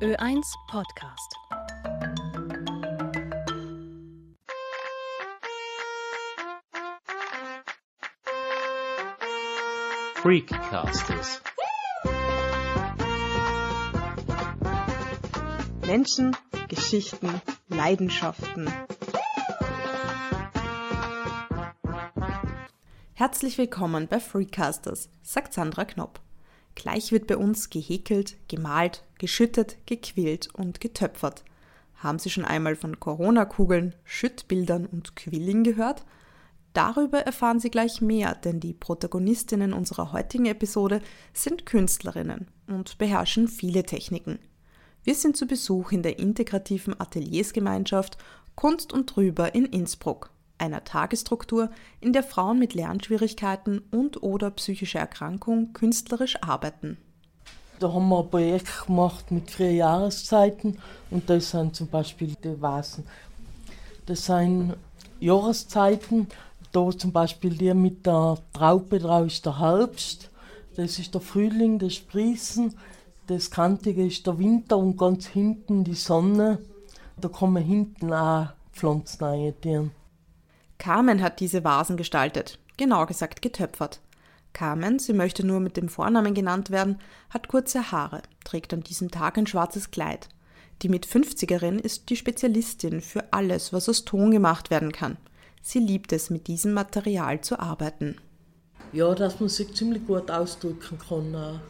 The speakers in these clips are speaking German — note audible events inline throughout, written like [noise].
Ö1 Podcast. Freakcasters. Menschen, Geschichten, Leidenschaften. Herzlich willkommen bei Freakcasters, sagt Sandra Knopp. Gleich wird bei uns gehäkelt, gemalt, geschüttet, gequillt und getöpfert. Haben Sie schon einmal von Corona-Kugeln, Schüttbildern und Quilling gehört? Darüber erfahren Sie gleich mehr, denn die Protagonistinnen unserer heutigen Episode sind Künstlerinnen und beherrschen viele Techniken. Wir sind zu Besuch in der integrativen Ateliersgemeinschaft Kunst und Drüber in Innsbruck, einer Tagesstruktur, in der Frauen mit Lernschwierigkeiten und/oder psychischer Erkrankung künstlerisch arbeiten. Da haben wir ein Projekt gemacht mit vier Jahreszeiten und das sind zum Beispiel die Vasen. Das sind Jahreszeiten, da zum Beispiel die mit der Traube, da ist der Herbst, das ist der Frühling, das Sprießen, das Kantige ist der Winter und ganz hinten die Sonne. Da kommen hinten auch Pflanzen rein. Carmen hat diese Vasen gestaltet, genau gesagt getöpfert. Carmen, sie möchte nur mit dem Vornamen genannt werden, hat kurze Haare, trägt an diesem Tag ein schwarzes Kleid. Die mit 50erin ist die Spezialistin für alles, was aus Ton gemacht werden kann. Sie liebt es, mit diesem Material zu arbeiten. Ja, dass man sich ziemlich gut ausdrücken kann. Auch.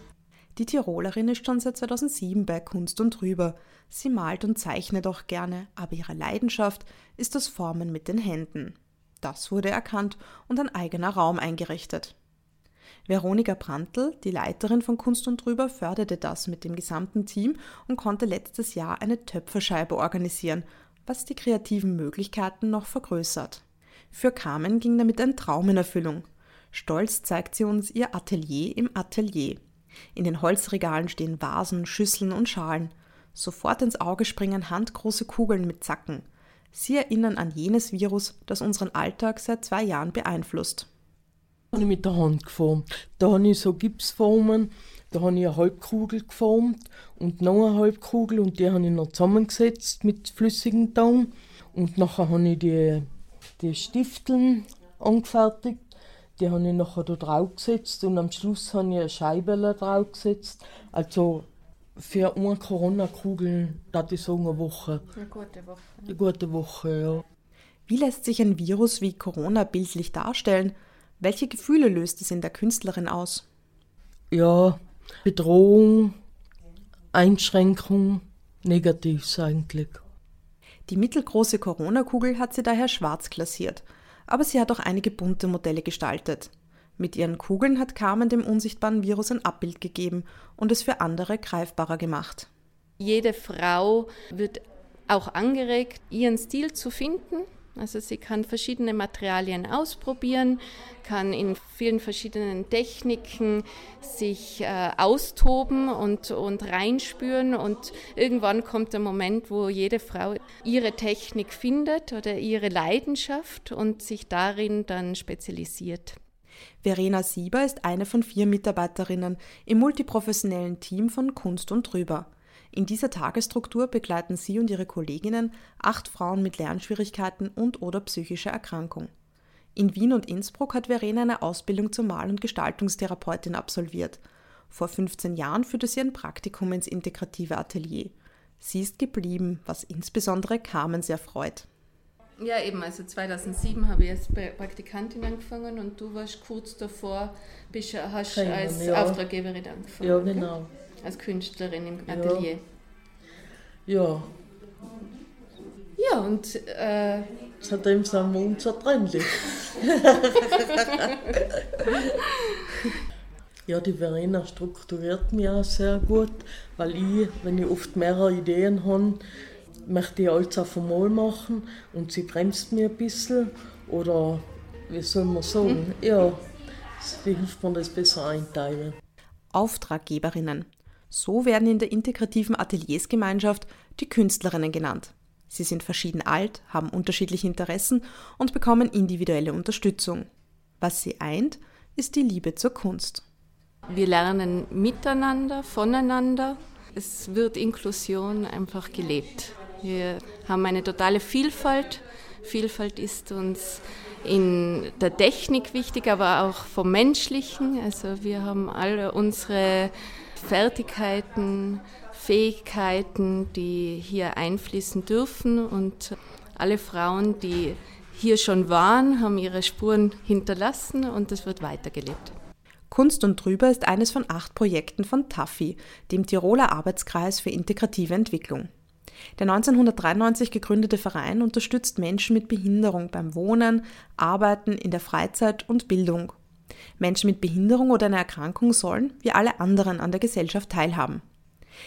Die Tirolerin ist schon seit 2007 bei Kunst und Drüber. Sie malt und zeichnet auch gerne, aber ihre Leidenschaft ist das Formen mit den Händen. Das wurde erkannt und ein eigener Raum eingerichtet. Veronika Brandl, die Leiterin von Kunst und Drüber, förderte das mit dem gesamten Team und konnte letztes Jahr eine Töpferscheibe organisieren, was die kreativen Möglichkeiten noch vergrößert. Für Carmen ging damit ein Traum in Erfüllung. Stolz zeigt sie uns ihr Atelier im Atelier. In den Holzregalen stehen Vasen, Schüsseln und Schalen. Sofort ins Auge springen handgroße Kugeln mit Zacken. Sie erinnern an jenes Virus, das unseren Alltag seit zwei Jahren beeinflusst. habe ich mit der Hand geformt. Da habe ich so Gipsformen, da habe ich eine Halbkugel geformt und noch eine Halbkugel und die habe ich noch zusammengesetzt mit flüssigem Ton. Und nachher habe ich die die Stifteln angefertigt. Die habe ich nachher da drauf gesetzt und am Schluss habe ich eine Scheibe drauf gesetzt. Also für eine Corona-Kugel, das ich sagen, eine Woche. Eine gute Woche. Eine gute Woche, ja. Wie lässt sich ein Virus wie Corona bildlich darstellen? Welche Gefühle löst es in der Künstlerin aus? Ja, Bedrohung, Einschränkung, Negatives eigentlich. Die mittelgroße Corona-Kugel hat sie daher schwarz klassiert, aber sie hat auch einige bunte Modelle gestaltet. Mit ihren Kugeln hat Carmen dem unsichtbaren Virus ein Abbild gegeben und es für andere greifbarer gemacht. Jede Frau wird auch angeregt, ihren Stil zu finden also sie kann verschiedene Materialien ausprobieren, kann in vielen verschiedenen Techniken sich äh, austoben und, und reinspüren und irgendwann kommt der Moment, wo jede Frau ihre Technik findet oder ihre Leidenschaft und sich darin dann spezialisiert. Verena Sieber ist eine von vier Mitarbeiterinnen im multiprofessionellen Team von Kunst und Drüber. In dieser Tagesstruktur begleiten sie und ihre Kolleginnen acht Frauen mit Lernschwierigkeiten und/oder psychischer Erkrankung. In Wien und Innsbruck hat Verena eine Ausbildung zur Mal- und Gestaltungstherapeutin absolviert. Vor 15 Jahren führte sie ein Praktikum ins integrative Atelier. Sie ist geblieben, was insbesondere Carmen sehr freut. Ja, eben, also 2007 habe ich als Praktikantin angefangen und du warst kurz davor, bist, hast Keine, als ja. Auftraggeberin angefangen. Ja, genau als Künstlerin im Atelier. Ja. Ja, und. Äh, Seitdem sind wir uns zertrennt. [laughs] ja, die Verena strukturiert mich auch sehr gut, weil ich, wenn ich oft mehrere Ideen habe, möchte ich alles auf einmal machen und sie bremst mir ein bisschen. Oder wie soll man sagen? Hm. Ja, wie hilft man das besser einteilen? Auftraggeberinnen. So werden in der integrativen Ateliersgemeinschaft die Künstlerinnen genannt. Sie sind verschieden alt, haben unterschiedliche Interessen und bekommen individuelle Unterstützung. Was sie eint, ist die Liebe zur Kunst. Wir lernen miteinander, voneinander Es wird Inklusion einfach gelebt. Wir haben eine totale Vielfalt. Vielfalt ist uns in der Technik wichtig, aber auch vom Menschlichen. Also wir haben alle unsere Fertigkeiten, Fähigkeiten, die hier einfließen dürfen und alle Frauen, die hier schon waren, haben ihre Spuren hinterlassen und es wird weitergelebt. Kunst und Drüber ist eines von acht Projekten von TAFI, dem Tiroler Arbeitskreis für integrative Entwicklung. Der 1993 gegründete Verein unterstützt Menschen mit Behinderung beim Wohnen, Arbeiten, in der Freizeit und Bildung. Menschen mit Behinderung oder einer Erkrankung sollen, wie alle anderen, an der Gesellschaft teilhaben.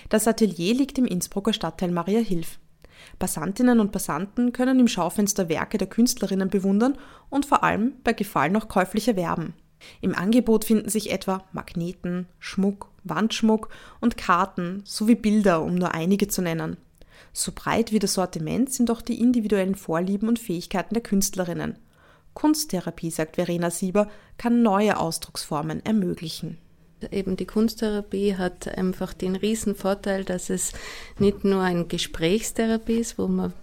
Das Atelier liegt im Innsbrucker Stadtteil Maria Hilf. Passantinnen und Passanten können im Schaufenster Werke der Künstlerinnen bewundern und vor allem bei Gefallen auch käuflich erwerben. Im Angebot finden sich etwa Magneten, Schmuck, Wandschmuck und Karten sowie Bilder, um nur einige zu nennen. So breit wie das Sortiment sind auch die individuellen Vorlieben und Fähigkeiten der Künstlerinnen. Kunsttherapie, sagt Verena Sieber, kann neue Ausdrucksformen ermöglichen. Eben die Kunsttherapie hat einfach den riesen Vorteil, dass es nicht nur eine Gesprächstherapie ist, wo man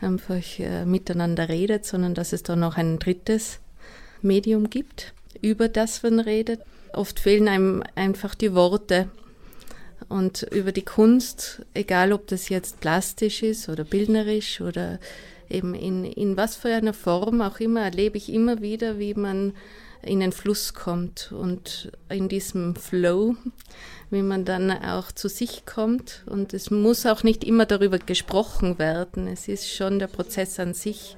einfach äh, miteinander redet, sondern dass es da noch ein drittes Medium gibt, über das man redet. Oft fehlen einem einfach die Worte. Und über die Kunst, egal ob das jetzt plastisch ist oder bildnerisch oder eben in, in was für einer Form auch immer, erlebe ich immer wieder, wie man in den Fluss kommt und in diesem Flow, wie man dann auch zu sich kommt. Und es muss auch nicht immer darüber gesprochen werden. Es ist schon der Prozess an sich,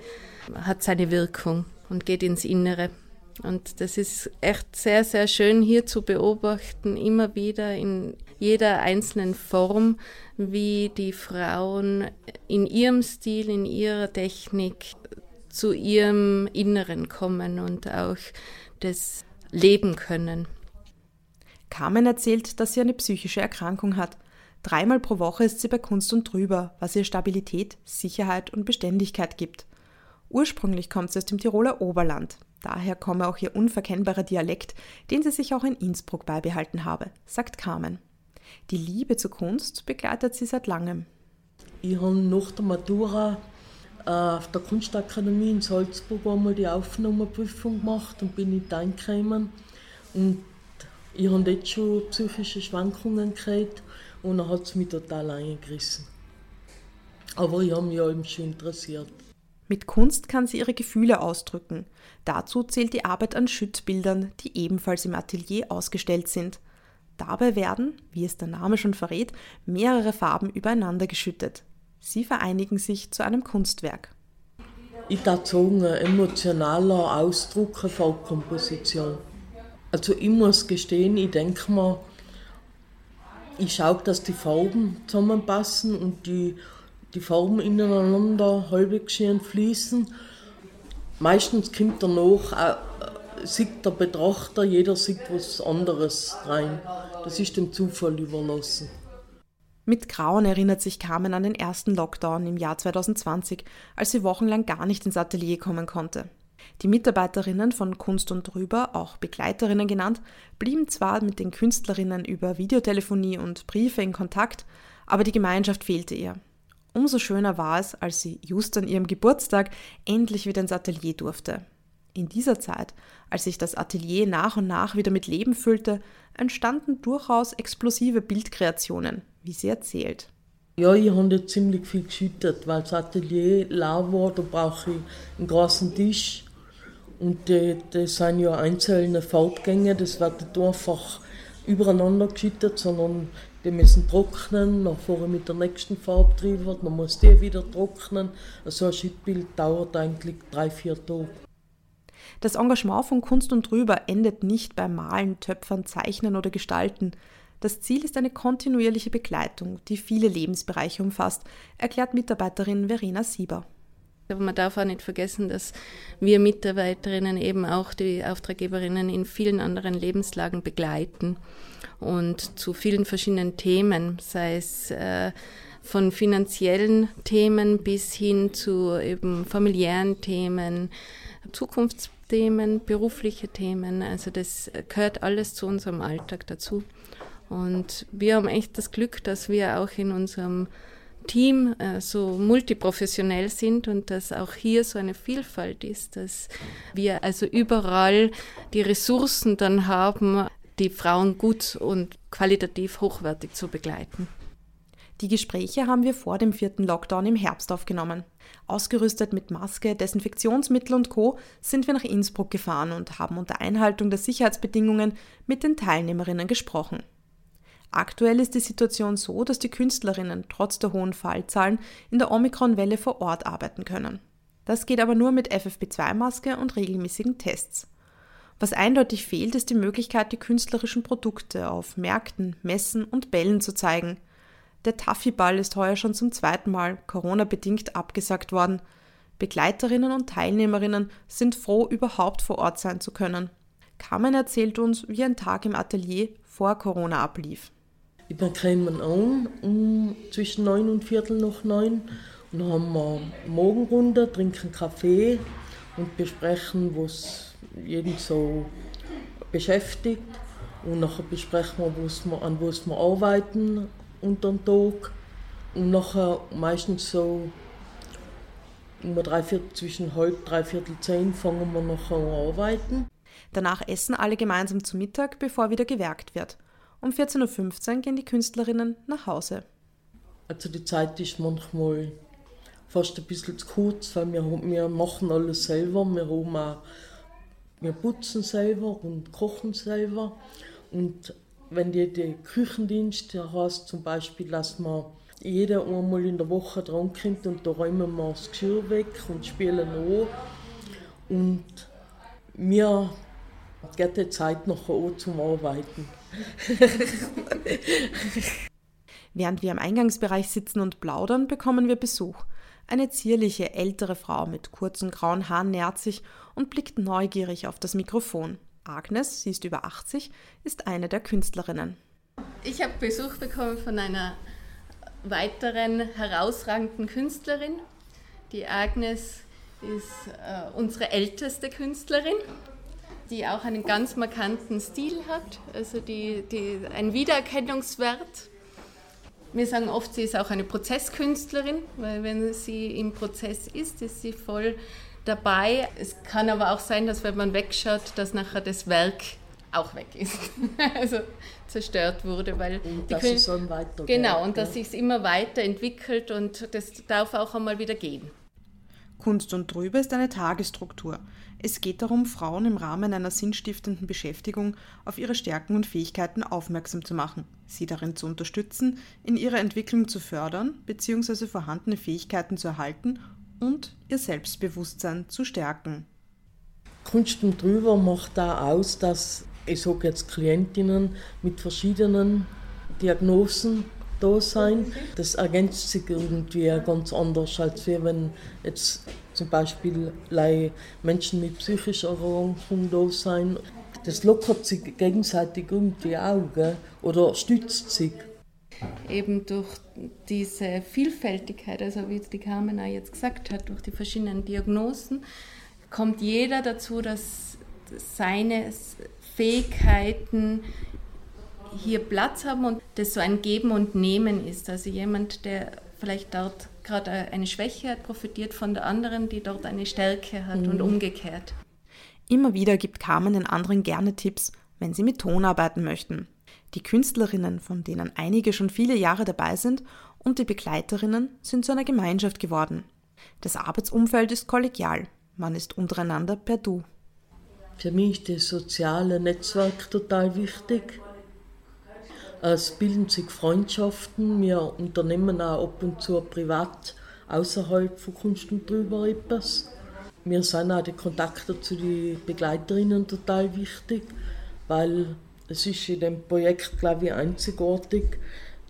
hat seine Wirkung und geht ins Innere. Und das ist echt sehr, sehr schön hier zu beobachten, immer wieder in jeder einzelnen Form, wie die Frauen in ihrem Stil, in ihrer Technik zu ihrem Inneren kommen und auch das leben können. Carmen erzählt, dass sie eine psychische Erkrankung hat. Dreimal pro Woche ist sie bei Kunst und drüber, was ihr Stabilität, Sicherheit und Beständigkeit gibt. Ursprünglich kommt sie aus dem Tiroler Oberland. Daher komme auch ihr unverkennbarer Dialekt, den sie sich auch in Innsbruck beibehalten habe, sagt Carmen. Die Liebe zur Kunst begleitet sie seit langem. Ich habe nach der Matura äh, auf der Kunstakademie in Salzburg einmal die Aufnahmeprüfung gemacht und bin nicht reingekommen. Und ich habe jetzt schon psychische Schwankungen gekriegt und dann hat es mich total eingerissen. Aber ich habe mich ja eben schon interessiert. Mit Kunst kann sie ihre Gefühle ausdrücken. Dazu zählt die Arbeit an Schüttbildern, die ebenfalls im Atelier ausgestellt sind. Dabei werden, wie es der Name schon verrät, mehrere Farben übereinander geschüttet. Sie vereinigen sich zu einem Kunstwerk. Ich würde sagen, ein emotionaler Ausdruck, eine Farbkomposition. Also ich muss gestehen, ich denke mir, ich schaue, dass die Farben zusammenpassen und die, die Farben ineinander halbwegs schön fließen. Meistens kommt danach, äh, sieht der Betrachter, jeder sieht was anderes rein. Das ist dem Zufall überlassen. Mit Grauen erinnert sich Carmen an den ersten Lockdown im Jahr 2020, als sie wochenlang gar nicht ins Atelier kommen konnte. Die Mitarbeiterinnen von Kunst und Drüber, auch Begleiterinnen genannt, blieben zwar mit den Künstlerinnen über Videotelefonie und Briefe in Kontakt, aber die Gemeinschaft fehlte ihr. Umso schöner war es, als sie just an ihrem Geburtstag endlich wieder ins Atelier durfte. In dieser Zeit, als sich das Atelier nach und nach wieder mit Leben füllte, entstanden durchaus explosive Bildkreationen, wie sie erzählt. Ja, ich habe jetzt ziemlich viel geschüttet, weil das Atelier lau war, da brauche ich einen großen Tisch. Und das sind ja einzelne Farbgänge, das wird nicht einfach übereinander geschüttet, sondern die müssen trocknen, ich mit der nächsten Farbe drüber, dann muss die wieder trocknen. Also ein Schüttbild dauert eigentlich drei, vier Tage. Das Engagement von Kunst und Drüber endet nicht beim Malen, Töpfern, Zeichnen oder Gestalten. Das Ziel ist eine kontinuierliche Begleitung, die viele Lebensbereiche umfasst, erklärt Mitarbeiterin Verena Sieber. Aber man darf auch nicht vergessen, dass wir Mitarbeiterinnen eben auch die Auftraggeberinnen in vielen anderen Lebenslagen begleiten und zu vielen verschiedenen Themen, sei es äh, von finanziellen Themen bis hin zu eben familiären Themen, Zukunftsthemen, berufliche Themen. Also das gehört alles zu unserem Alltag dazu. Und wir haben echt das Glück, dass wir auch in unserem Team äh, so multiprofessionell sind und dass auch hier so eine Vielfalt ist, dass wir also überall die Ressourcen dann haben, die Frauen gut und qualitativ hochwertig zu begleiten. Die Gespräche haben wir vor dem vierten Lockdown im Herbst aufgenommen. Ausgerüstet mit Maske, Desinfektionsmittel und Co. sind wir nach Innsbruck gefahren und haben unter Einhaltung der Sicherheitsbedingungen mit den Teilnehmerinnen gesprochen. Aktuell ist die Situation so, dass die Künstlerinnen trotz der hohen Fallzahlen in der Omikron-Welle vor Ort arbeiten können. Das geht aber nur mit FFP2-Maske und regelmäßigen Tests. Was eindeutig fehlt, ist die Möglichkeit, die künstlerischen Produkte auf Märkten, Messen und Bällen zu zeigen. Der Taffy-Ball ist heuer schon zum zweiten Mal Corona-bedingt abgesagt worden. Begleiterinnen und Teilnehmerinnen sind froh, überhaupt vor Ort sein zu können. Carmen erzählt uns, wie ein Tag im Atelier vor Corona ablief. Ich bin kommen an um zwischen neun und viertel nach neun und dann haben wir Morgenrunde, trinken Kaffee und besprechen, was jeden so beschäftigt. Und nachher besprechen wir, was wir an was wir arbeiten unter dem Tag. Und nachher meistens so um drei Viertel, zwischen halb, dreiviertel zehn fangen wir nachher an arbeiten. Danach essen alle gemeinsam zu Mittag, bevor wieder gewerkt wird. Um 14.15 Uhr gehen die Künstlerinnen nach Hause. Also die Zeit ist manchmal fast ein bisschen zu kurz, weil wir, wir machen alles selber. Wir, auch, wir putzen selber und kochen selber. Und wenn die, die Küchendienst heißt zum Beispiel, dass man jeder einmal in der Woche drankommt und da räumen wir das Geschirr weg und spielen an. Und wir geht die Zeit nachher auch zum Arbeiten. Während wir im Eingangsbereich sitzen und plaudern, bekommen wir Besuch. Eine zierliche ältere Frau mit kurzen grauen Haaren nähert sich und blickt neugierig auf das Mikrofon. Agnes, sie ist über 80, ist eine der Künstlerinnen. Ich habe Besuch bekommen von einer weiteren herausragenden Künstlerin. Die Agnes ist äh, unsere älteste Künstlerin die auch einen ganz markanten Stil hat, also die, die, ein Wiedererkennungswert. Wir sagen oft, sie ist auch eine Prozesskünstlerin, weil wenn sie im Prozess ist, ist sie voll dabei. Es kann aber auch sein, dass wenn man wegschaut, dass nachher das Werk auch weg ist, [laughs] also zerstört wurde, weil und dass es dann weitergeht. Genau, und dass sich es immer weiterentwickelt und das darf auch einmal wieder gehen. Kunst und Trübe ist eine Tagesstruktur. Es geht darum, Frauen im Rahmen einer sinnstiftenden Beschäftigung auf ihre Stärken und Fähigkeiten aufmerksam zu machen, sie darin zu unterstützen, in ihrer Entwicklung zu fördern bzw. vorhandene Fähigkeiten zu erhalten und ihr Selbstbewusstsein zu stärken. Kunst und Drüber macht da aus, dass ich sage jetzt Klientinnen mit verschiedenen Diagnosen da sein. Das ergänzt sich irgendwie ganz anders, als wenn jetzt zum Beispiel Menschen mit psychischer Erkrankung da sein. Das lockert sich gegenseitig irgendwie auch gell? oder stützt sich. Eben durch diese Vielfältigkeit, also wie die Carmen auch jetzt gesagt hat, durch die verschiedenen Diagnosen, kommt jeder dazu, dass seine Fähigkeiten hier Platz haben und das so ein Geben und Nehmen ist. Also jemand, der vielleicht dort gerade eine Schwäche hat, profitiert von der anderen, die dort eine Stärke hat mhm. und umgekehrt. Immer wieder gibt Carmen den anderen gerne Tipps, wenn sie mit Ton arbeiten möchten. Die Künstlerinnen, von denen einige schon viele Jahre dabei sind, und die Begleiterinnen sind zu einer Gemeinschaft geworden. Das Arbeitsumfeld ist kollegial. Man ist untereinander per Du. Für mich ist das soziale Netzwerk total wichtig. Es bilden sich Freundschaften. Wir unternehmen auch ab und zu privat außerhalb von Kunst und drüber etwas. Mir sind auch die Kontakte zu den Begleiterinnen total wichtig, weil es ist in dem Projekt, glaube ich, einzigartig,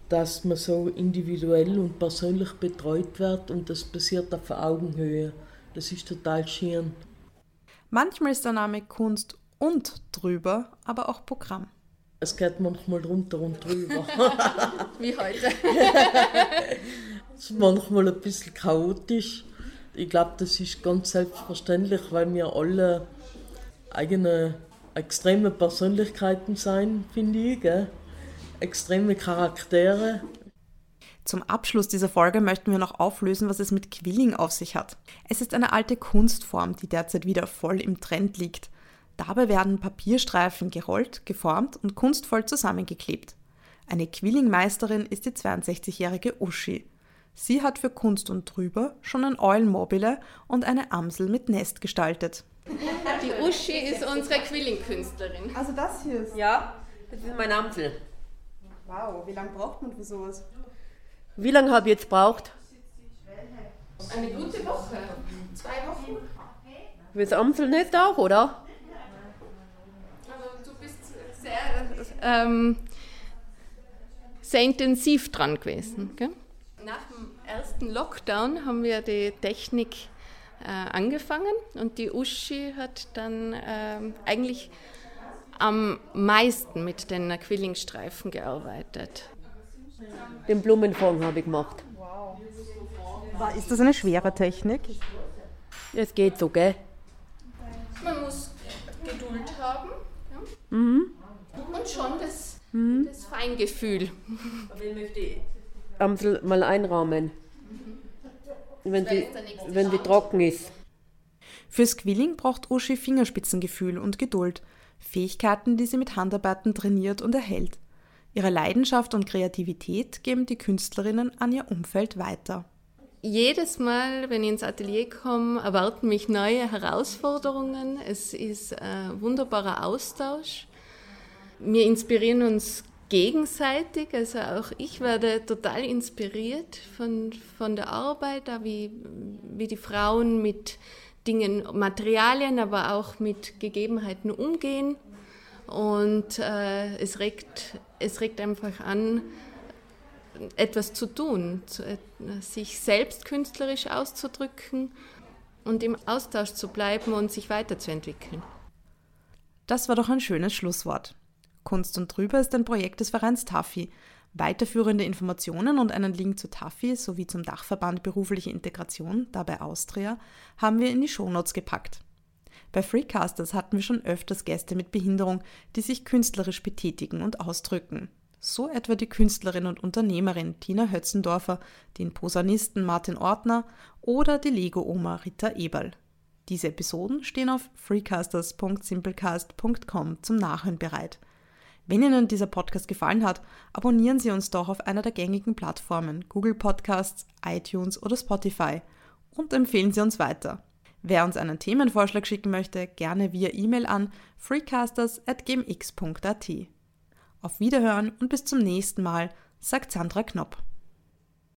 dass man so individuell und persönlich betreut wird und das passiert auf Augenhöhe. Das ist total schön. Manchmal ist der Name Kunst und drüber, aber auch Programm. Es geht manchmal drunter und drüber. [laughs] Wie heute. es ist manchmal ein bisschen chaotisch. Ich glaube, das ist ganz selbstverständlich, weil wir alle eigene extreme Persönlichkeiten sein, finde ich. Gell? extreme Charaktere. Zum Abschluss dieser Folge möchten wir noch auflösen, was es mit Quilling auf sich hat. Es ist eine alte Kunstform, die derzeit wieder voll im Trend liegt. Dabei werden Papierstreifen gerollt, geformt und kunstvoll zusammengeklebt. Eine Quillingmeisterin ist die 62-jährige Uschi. Sie hat für Kunst und Trüber schon ein Eulenmobile und eine Amsel mit Nest gestaltet. Die Uschi ist unsere Quilling-Künstlerin. Also das hier ist. Ja, das ist mein Amsel. Wow, wie lange braucht man für sowas? Wie lange habe ich jetzt braucht? Eine gute Woche. Zwei Wochen. Für das Amselnest auch, oder? Also du bist sehr, ähm, sehr intensiv dran gewesen. Gell? Nach dem ersten Lockdown haben wir die Technik äh, angefangen und die Uschi hat dann ähm, eigentlich am meisten mit den Quillingstreifen gearbeitet. Den Blumenfond habe ich gemacht. Ist das eine schwere Technik? Es geht so, gell? Man muss Geduld haben ja? Mhm. Schon das, das Feingefühl. Ich möchte die Amsel mal einrahmen. Wenn sie, wenn sie trocken ist. Fürs Quilling braucht Uschi Fingerspitzengefühl und Geduld, Fähigkeiten, die sie mit Handarbeiten trainiert und erhält. Ihre Leidenschaft und Kreativität geben die Künstlerinnen an ihr Umfeld weiter. Jedes Mal, wenn ich ins Atelier komme, erwarten mich neue Herausforderungen. Es ist ein wunderbarer Austausch. Wir inspirieren uns gegenseitig. Also auch ich werde total inspiriert von, von der Arbeit, wie, wie die Frauen mit Dingen, Materialien, aber auch mit Gegebenheiten umgehen. Und äh, es, regt, es regt einfach an, etwas zu tun, zu, äh, sich selbst künstlerisch auszudrücken und im Austausch zu bleiben und sich weiterzuentwickeln. Das war doch ein schönes Schlusswort. Kunst und Drüber ist ein Projekt des Vereins TAFI. Weiterführende Informationen und einen Link zu TAFI sowie zum Dachverband Berufliche Integration, dabei Austria, haben wir in die Shownotes gepackt. Bei Freecasters hatten wir schon öfters Gäste mit Behinderung, die sich künstlerisch betätigen und ausdrücken. So etwa die Künstlerin und Unternehmerin Tina Hötzendorfer, den Posaunisten Martin Ortner oder die Lego-Oma Rita Eberl. Diese Episoden stehen auf freecasters.simplecast.com zum Nachhören bereit. Wenn Ihnen dieser Podcast gefallen hat, abonnieren Sie uns doch auf einer der gängigen Plattformen Google Podcasts, iTunes oder Spotify und empfehlen Sie uns weiter. Wer uns einen Themenvorschlag schicken möchte, gerne via E-Mail an freecasters.gmx.at. Auf Wiederhören und bis zum nächsten Mal, sagt Sandra Knopp.